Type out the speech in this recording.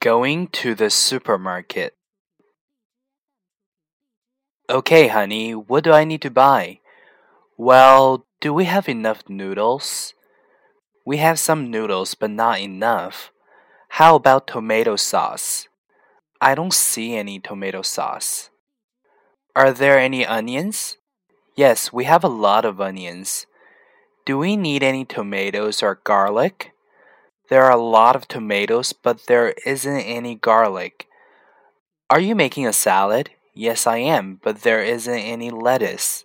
Going to the supermarket. Okay, honey, what do I need to buy? Well, do we have enough noodles? We have some noodles, but not enough. How about tomato sauce? I don't see any tomato sauce. Are there any onions? Yes, we have a lot of onions. Do we need any tomatoes or garlic? There are a lot of tomatoes, but there isn't any garlic. Are you making a salad? Yes, I am, but there isn't any lettuce.